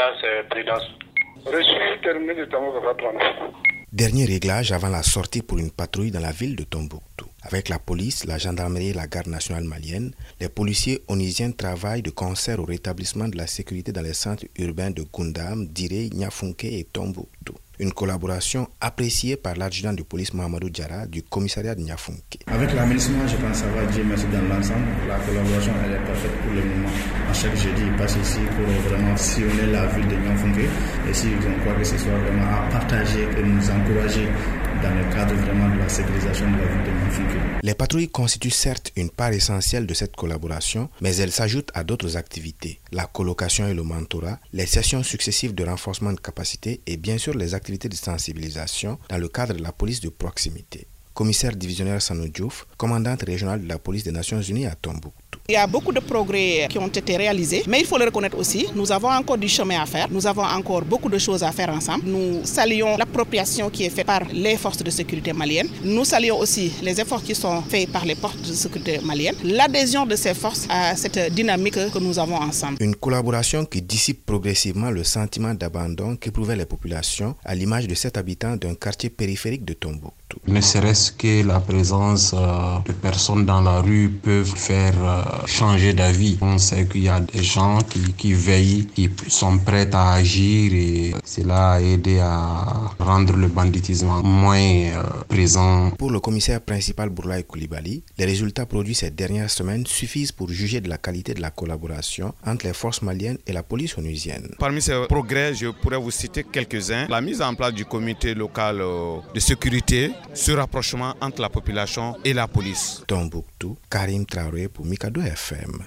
vigilance et prudence. Reçu, terminé de Tombouctou. Dernier réglage avant la sortie pour une patrouille dans la ville de Tombouctou. Avec la police, la gendarmerie et la garde nationale malienne, les policiers onisiens travaillent de concert au rétablissement de la sécurité dans les centres urbains de Gundam, Diré, Nyafunke et Tombouctou. Une collaboration appréciée par l'adjudant de police Mohamedou Diara du commissariat de Nyafunke. Avec la je pense va Dieu merci dans l'ensemble. La collaboration elle est parfaite pour le moment. À chaque jeudi, il passe ici pour vraiment sillonner la ville de Nyafunke. Et si on croit que ce soit vraiment à partager et nous encourager dans le cadre vraiment de la sécurisation de la ville de Nyafunke. Les patrouilles constituent certes une part essentielle de cette collaboration, mais elles s'ajoutent à d'autres activités. La colocation et le mentorat, les sessions successives de renforcement de capacité et bien sûr les activités de sensibilisation dans le cadre de la police de proximité. Commissaire divisionnaire Sanou Diouf, commandante régionale de la police des Nations Unies à Tombouctou. Il y a beaucoup de progrès qui ont été réalisés, mais il faut le reconnaître aussi, nous avons encore du chemin à faire, nous avons encore beaucoup de choses à faire ensemble. Nous saluons l'appropriation qui est faite par les forces de sécurité maliennes. Nous saluons aussi les efforts qui sont faits par les forces de sécurité maliennes, l'adhésion de ces forces à cette dynamique que nous avons ensemble. Une collaboration qui dissipe progressivement le sentiment d'abandon qu'éprouvaient les populations à l'image de cet habitant d'un quartier périphérique de Tombouctou. Ne serait-ce que la présence euh, de personnes dans la rue peuvent faire euh, changer d'avis. On sait qu'il y a des gens qui, veillent, qui sont prêts à agir et cela a aidé à rendre le banditisme moins euh, présent. Pour le commissaire principal Bourlaï Koulibaly, les résultats produits ces dernières semaines suffisent pour juger de la qualité de la collaboration entre les forces maliennes et la police onusienne. Parmi ces progrès, je pourrais vous citer quelques-uns. La mise en place du comité local euh, de sécurité, ce rapprochement entre la population et la police. Tombouctou, Karim Traoré pour Mikado FM.